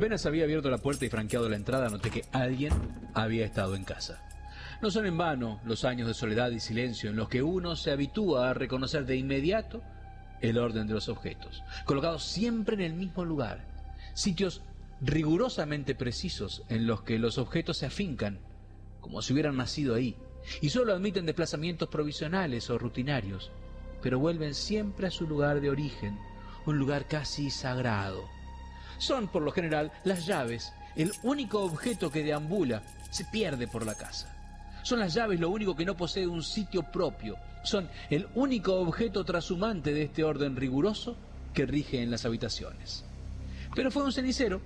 Apenas había abierto la puerta y franqueado la entrada, noté que alguien había estado en casa. No son en vano los años de soledad y silencio en los que uno se habitúa a reconocer de inmediato el orden de los objetos, colocados siempre en el mismo lugar, sitios rigurosamente precisos en los que los objetos se afincan, como si hubieran nacido ahí, y solo admiten desplazamientos provisionales o rutinarios, pero vuelven siempre a su lugar de origen, un lugar casi sagrado son por lo general las llaves, el único objeto que deambula, se pierde por la casa. Son las llaves lo único que no posee un sitio propio, son el único objeto trashumante de este orden riguroso que rige en las habitaciones. Pero fue un cenicero,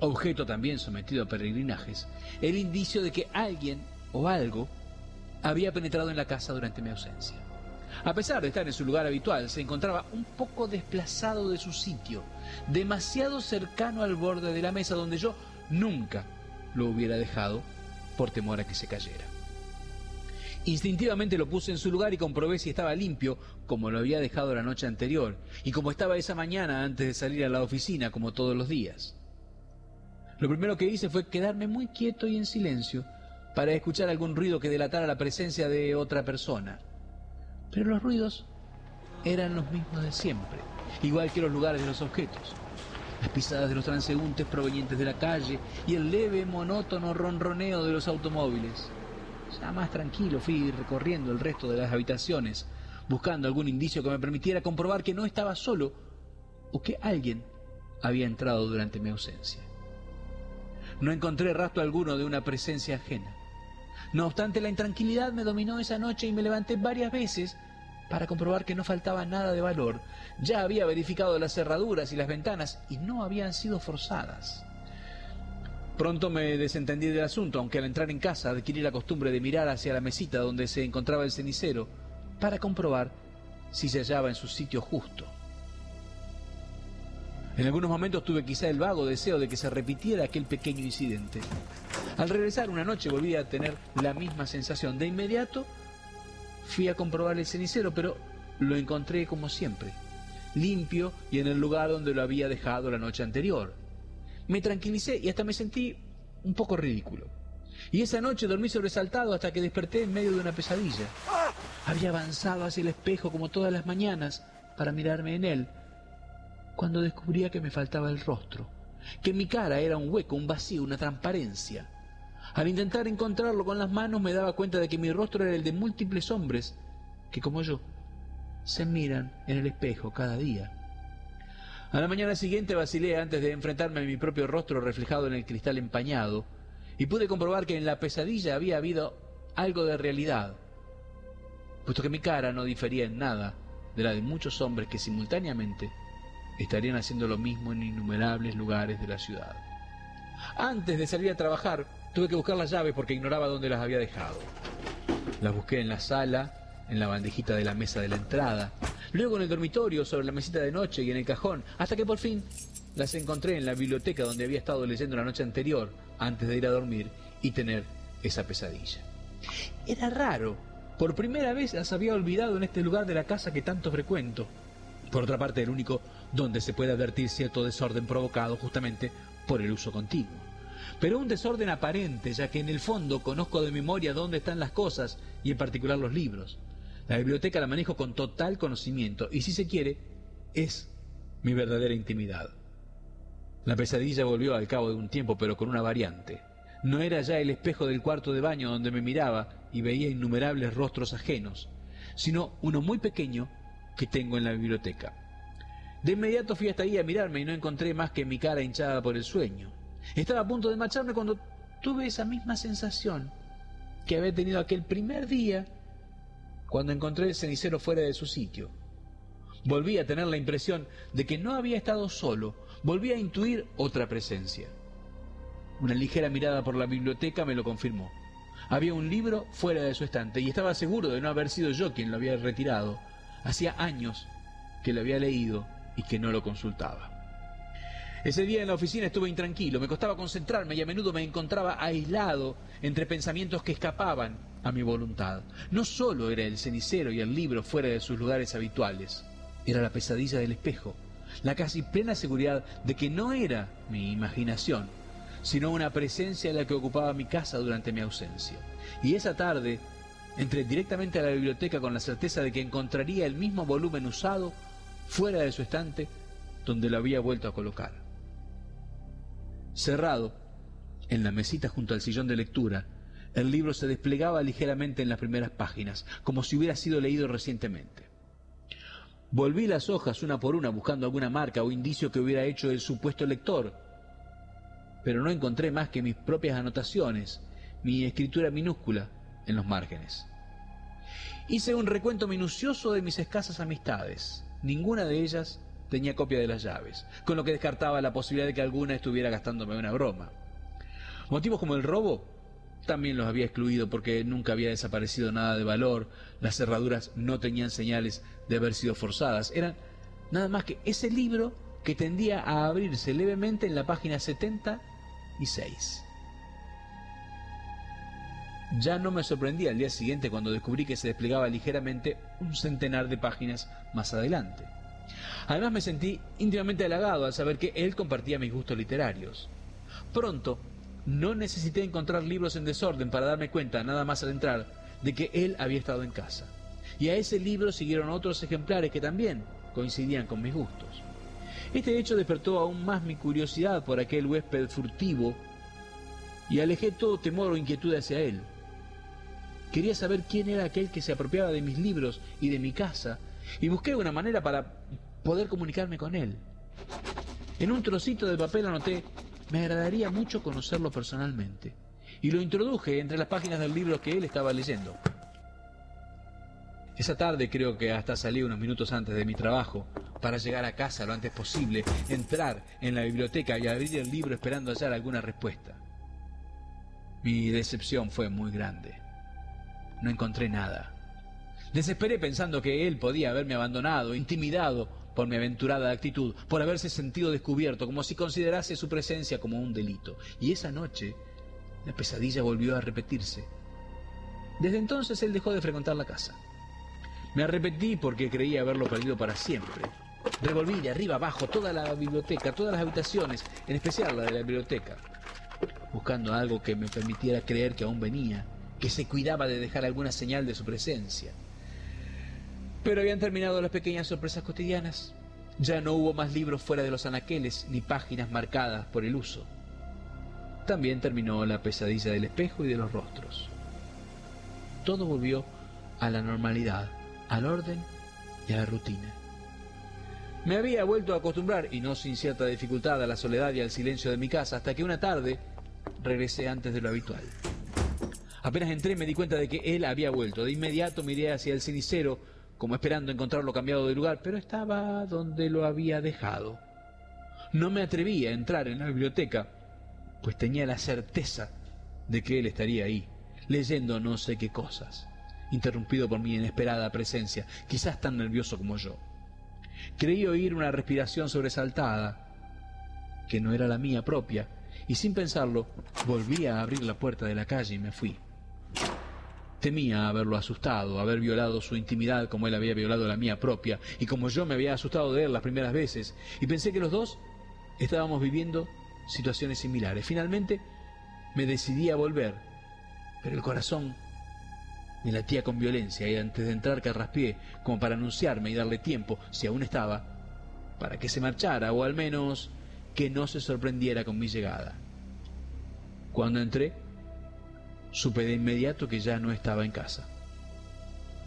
objeto también sometido a peregrinajes, el indicio de que alguien o algo había penetrado en la casa durante mi ausencia. A pesar de estar en su lugar habitual, se encontraba un poco desplazado de su sitio, demasiado cercano al borde de la mesa donde yo nunca lo hubiera dejado por temor a que se cayera. Instintivamente lo puse en su lugar y comprobé si estaba limpio, como lo había dejado la noche anterior, y como estaba esa mañana antes de salir a la oficina, como todos los días. Lo primero que hice fue quedarme muy quieto y en silencio para escuchar algún ruido que delatara la presencia de otra persona. Pero los ruidos eran los mismos de siempre, igual que los lugares de los objetos. Las pisadas de los transeúntes provenientes de la calle y el leve, monótono ronroneo de los automóviles. Ya más tranquilo fui recorriendo el resto de las habitaciones, buscando algún indicio que me permitiera comprobar que no estaba solo o que alguien había entrado durante mi ausencia. No encontré rastro alguno de una presencia ajena. No obstante, la intranquilidad me dominó esa noche y me levanté varias veces para comprobar que no faltaba nada de valor. Ya había verificado las cerraduras y las ventanas y no habían sido forzadas. Pronto me desentendí del asunto, aunque al entrar en casa adquirí la costumbre de mirar hacia la mesita donde se encontraba el cenicero para comprobar si se hallaba en su sitio justo. En algunos momentos tuve quizá el vago deseo de que se repitiera aquel pequeño incidente. Al regresar una noche volví a tener la misma sensación. De inmediato fui a comprobar el cenicero, pero lo encontré como siempre, limpio y en el lugar donde lo había dejado la noche anterior. Me tranquilicé y hasta me sentí un poco ridículo. Y esa noche dormí sobresaltado hasta que desperté en medio de una pesadilla. Había avanzado hacia el espejo como todas las mañanas para mirarme en él, cuando descubría que me faltaba el rostro, que mi cara era un hueco, un vacío, una transparencia. Al intentar encontrarlo con las manos me daba cuenta de que mi rostro era el de múltiples hombres que, como yo, se miran en el espejo cada día. A la mañana siguiente vacilé antes de enfrentarme a mi propio rostro reflejado en el cristal empañado y pude comprobar que en la pesadilla había habido algo de realidad, puesto que mi cara no difería en nada de la de muchos hombres que simultáneamente estarían haciendo lo mismo en innumerables lugares de la ciudad. Antes de salir a trabajar, Tuve que buscar las llaves porque ignoraba dónde las había dejado. Las busqué en la sala, en la bandejita de la mesa de la entrada, luego en el dormitorio, sobre la mesita de noche y en el cajón, hasta que por fin las encontré en la biblioteca donde había estado leyendo la noche anterior, antes de ir a dormir y tener esa pesadilla. Era raro. Por primera vez las había olvidado en este lugar de la casa que tanto frecuento. Por otra parte, el único donde se puede advertir cierto desorden provocado justamente por el uso continuo pero un desorden aparente, ya que en el fondo conozco de memoria dónde están las cosas y en particular los libros. La biblioteca la manejo con total conocimiento y si se quiere, es mi verdadera intimidad. La pesadilla volvió al cabo de un tiempo, pero con una variante. No era ya el espejo del cuarto de baño donde me miraba y veía innumerables rostros ajenos, sino uno muy pequeño que tengo en la biblioteca. De inmediato fui hasta ahí a mirarme y no encontré más que mi cara hinchada por el sueño. Estaba a punto de marcharme cuando tuve esa misma sensación que había tenido aquel primer día cuando encontré el cenicero fuera de su sitio. Volví a tener la impresión de que no había estado solo, volví a intuir otra presencia. Una ligera mirada por la biblioteca me lo confirmó. Había un libro fuera de su estante y estaba seguro de no haber sido yo quien lo había retirado. Hacía años que lo había leído y que no lo consultaba. Ese día en la oficina estuve intranquilo, me costaba concentrarme y a menudo me encontraba aislado entre pensamientos que escapaban a mi voluntad. No solo era el cenicero y el libro fuera de sus lugares habituales, era la pesadilla del espejo, la casi plena seguridad de que no era mi imaginación, sino una presencia en la que ocupaba mi casa durante mi ausencia. Y esa tarde entré directamente a la biblioteca con la certeza de que encontraría el mismo volumen usado fuera de su estante donde lo había vuelto a colocar. Cerrado, en la mesita junto al sillón de lectura, el libro se desplegaba ligeramente en las primeras páginas, como si hubiera sido leído recientemente. Volví las hojas una por una buscando alguna marca o indicio que hubiera hecho el supuesto lector, pero no encontré más que mis propias anotaciones, mi escritura minúscula en los márgenes. Hice un recuento minucioso de mis escasas amistades. Ninguna de ellas tenía copia de las llaves, con lo que descartaba la posibilidad de que alguna estuviera gastándome una broma. Motivos como el robo también los había excluido porque nunca había desaparecido nada de valor, las cerraduras no tenían señales de haber sido forzadas, eran nada más que ese libro que tendía a abrirse levemente en la página 76. Ya no me sorprendía al día siguiente cuando descubrí que se desplegaba ligeramente un centenar de páginas más adelante. Además me sentí íntimamente halagado al saber que él compartía mis gustos literarios. Pronto no necesité encontrar libros en desorden para darme cuenta, nada más al entrar, de que él había estado en casa. Y a ese libro siguieron otros ejemplares que también coincidían con mis gustos. Este hecho despertó aún más mi curiosidad por aquel huésped furtivo y alejé todo temor o inquietud hacia él. Quería saber quién era aquel que se apropiaba de mis libros y de mi casa y busqué una manera para poder comunicarme con él. En un trocito de papel anoté me agradaría mucho conocerlo personalmente. Y lo introduje entre las páginas del libro que él estaba leyendo. Esa tarde creo que hasta salí unos minutos antes de mi trabajo para llegar a casa lo antes posible, entrar en la biblioteca y abrir el libro esperando hallar alguna respuesta. Mi decepción fue muy grande. No encontré nada. Desesperé pensando que él podía haberme abandonado, intimidado por mi aventurada actitud, por haberse sentido descubierto, como si considerase su presencia como un delito. Y esa noche la pesadilla volvió a repetirse. Desde entonces él dejó de frecuentar la casa. Me arrepentí porque creía haberlo perdido para siempre. Revolví de arriba abajo toda la biblioteca, todas las habitaciones, en especial la de la biblioteca, buscando algo que me permitiera creer que aún venía, que se cuidaba de dejar alguna señal de su presencia. Pero habían terminado las pequeñas sorpresas cotidianas. Ya no hubo más libros fuera de los anaqueles ni páginas marcadas por el uso. También terminó la pesadilla del espejo y de los rostros. Todo volvió a la normalidad, al orden y a la rutina. Me había vuelto a acostumbrar, y no sin cierta dificultad, a la soledad y al silencio de mi casa, hasta que una tarde regresé antes de lo habitual. Apenas entré me di cuenta de que él había vuelto. De inmediato miré hacia el cenicero como esperando encontrarlo cambiado de lugar, pero estaba donde lo había dejado. No me atreví a entrar en la biblioteca, pues tenía la certeza de que él estaría ahí, leyendo no sé qué cosas, interrumpido por mi inesperada presencia, quizás tan nervioso como yo. Creí oír una respiración sobresaltada, que no era la mía propia, y sin pensarlo, volví a abrir la puerta de la calle y me fui. Temía haberlo asustado, haber violado su intimidad como él había violado la mía propia, y como yo me había asustado de él las primeras veces, y pensé que los dos estábamos viviendo situaciones similares. Finalmente me decidí a volver, pero el corazón me latía con violencia y antes de entrar carraspié como para anunciarme y darle tiempo, si aún estaba, para que se marchara o al menos que no se sorprendiera con mi llegada. Cuando entré, supe de inmediato que ya no estaba en casa.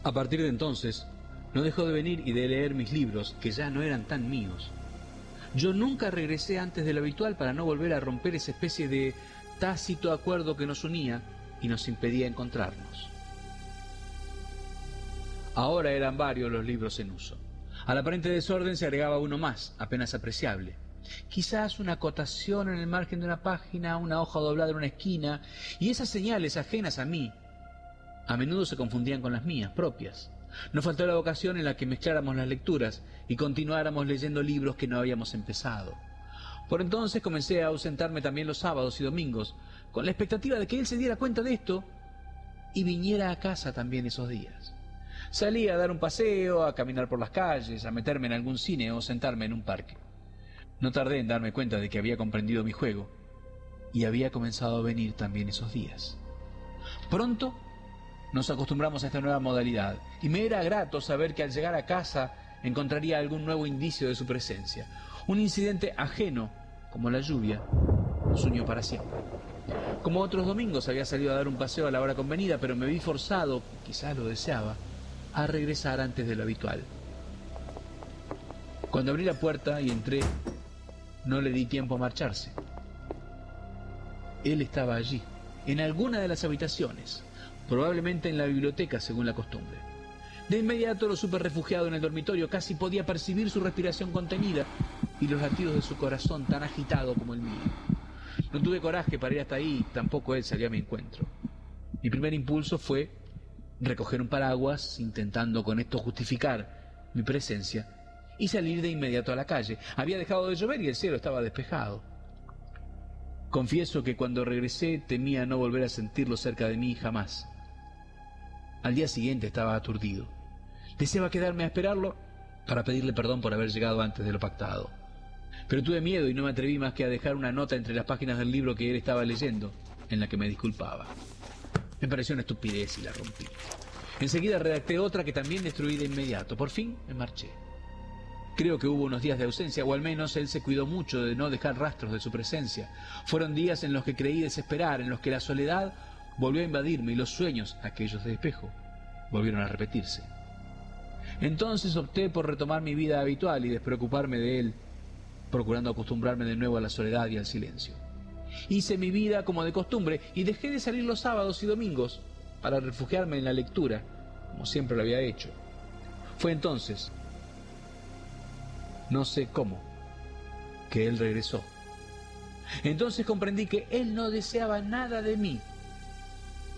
A partir de entonces, no dejó de venir y de leer mis libros, que ya no eran tan míos. Yo nunca regresé antes de lo habitual para no volver a romper esa especie de tácito acuerdo que nos unía y nos impedía encontrarnos. Ahora eran varios los libros en uso. Al aparente desorden se agregaba uno más, apenas apreciable. Quizás una acotación en el margen de una página, una hoja doblada en una esquina, y esas señales ajenas a mí a menudo se confundían con las mías propias. No faltó la ocasión en la que mezcláramos las lecturas y continuáramos leyendo libros que no habíamos empezado. Por entonces comencé a ausentarme también los sábados y domingos, con la expectativa de que él se diera cuenta de esto y viniera a casa también esos días. Salí a dar un paseo, a caminar por las calles, a meterme en algún cine o sentarme en un parque. No tardé en darme cuenta de que había comprendido mi juego y había comenzado a venir también esos días. Pronto nos acostumbramos a esta nueva modalidad y me era grato saber que al llegar a casa encontraría algún nuevo indicio de su presencia. Un incidente ajeno, como la lluvia, nos unió para siempre. Como otros domingos había salido a dar un paseo a la hora convenida, pero me vi forzado, quizás lo deseaba, a regresar antes de lo habitual. Cuando abrí la puerta y entré, no le di tiempo a marcharse. Él estaba allí, en alguna de las habitaciones, probablemente en la biblioteca según la costumbre. De inmediato lo supe refugiado en el dormitorio, casi podía percibir su respiración contenida y los latidos de su corazón tan agitado como el mío. No tuve coraje para ir hasta ahí, tampoco él salió a mi encuentro. Mi primer impulso fue recoger un paraguas, intentando con esto justificar mi presencia, y salir de inmediato a la calle. Había dejado de llover y el cielo estaba despejado. Confieso que cuando regresé temía no volver a sentirlo cerca de mí jamás. Al día siguiente estaba aturdido. Deseaba quedarme a esperarlo para pedirle perdón por haber llegado antes de lo pactado. Pero tuve miedo y no me atreví más que a dejar una nota entre las páginas del libro que él estaba leyendo, en la que me disculpaba. Me pareció una estupidez y la rompí. Enseguida redacté otra que también destruí de inmediato. Por fin me marché. Creo que hubo unos días de ausencia, o al menos él se cuidó mucho de no dejar rastros de su presencia. Fueron días en los que creí desesperar, en los que la soledad volvió a invadirme y los sueños, aquellos de espejo, volvieron a repetirse. Entonces opté por retomar mi vida habitual y despreocuparme de él, procurando acostumbrarme de nuevo a la soledad y al silencio. Hice mi vida como de costumbre y dejé de salir los sábados y domingos para refugiarme en la lectura, como siempre lo había hecho. Fue entonces, no sé cómo, que él regresó. Entonces comprendí que él no deseaba nada de mí,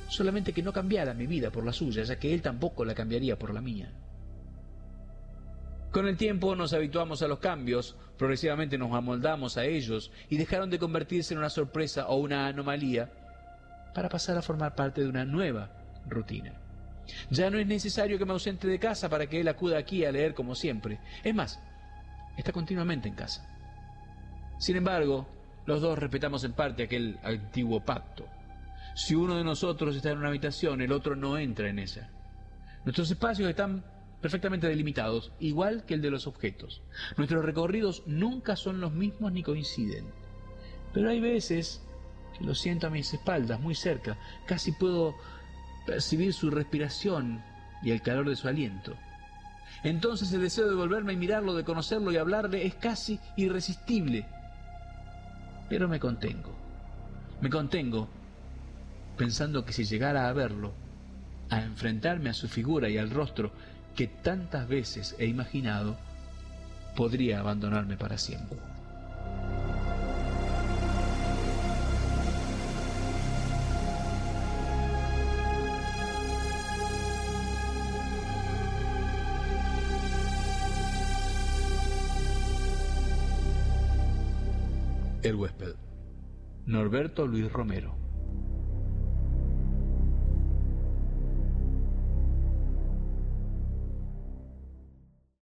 solamente que no cambiara mi vida por la suya, ya que él tampoco la cambiaría por la mía. Con el tiempo nos habituamos a los cambios, progresivamente nos amoldamos a ellos y dejaron de convertirse en una sorpresa o una anomalía para pasar a formar parte de una nueva rutina. Ya no es necesario que me ausente de casa para que él acuda aquí a leer como siempre. Es más, está continuamente en casa. Sin embargo, los dos respetamos en parte aquel antiguo pacto. Si uno de nosotros está en una habitación, el otro no entra en esa. Nuestros espacios están perfectamente delimitados, igual que el de los objetos. Nuestros recorridos nunca son los mismos ni coinciden. Pero hay veces que lo siento a mis espaldas, muy cerca, casi puedo percibir su respiración y el calor de su aliento. Entonces el deseo de volverme y mirarlo, de conocerlo y hablarle es casi irresistible. Pero me contengo. Me contengo pensando que si llegara a verlo, a enfrentarme a su figura y al rostro, que tantas veces he imaginado podría abandonarme para siempre. El huésped. Norberto Luis Romero.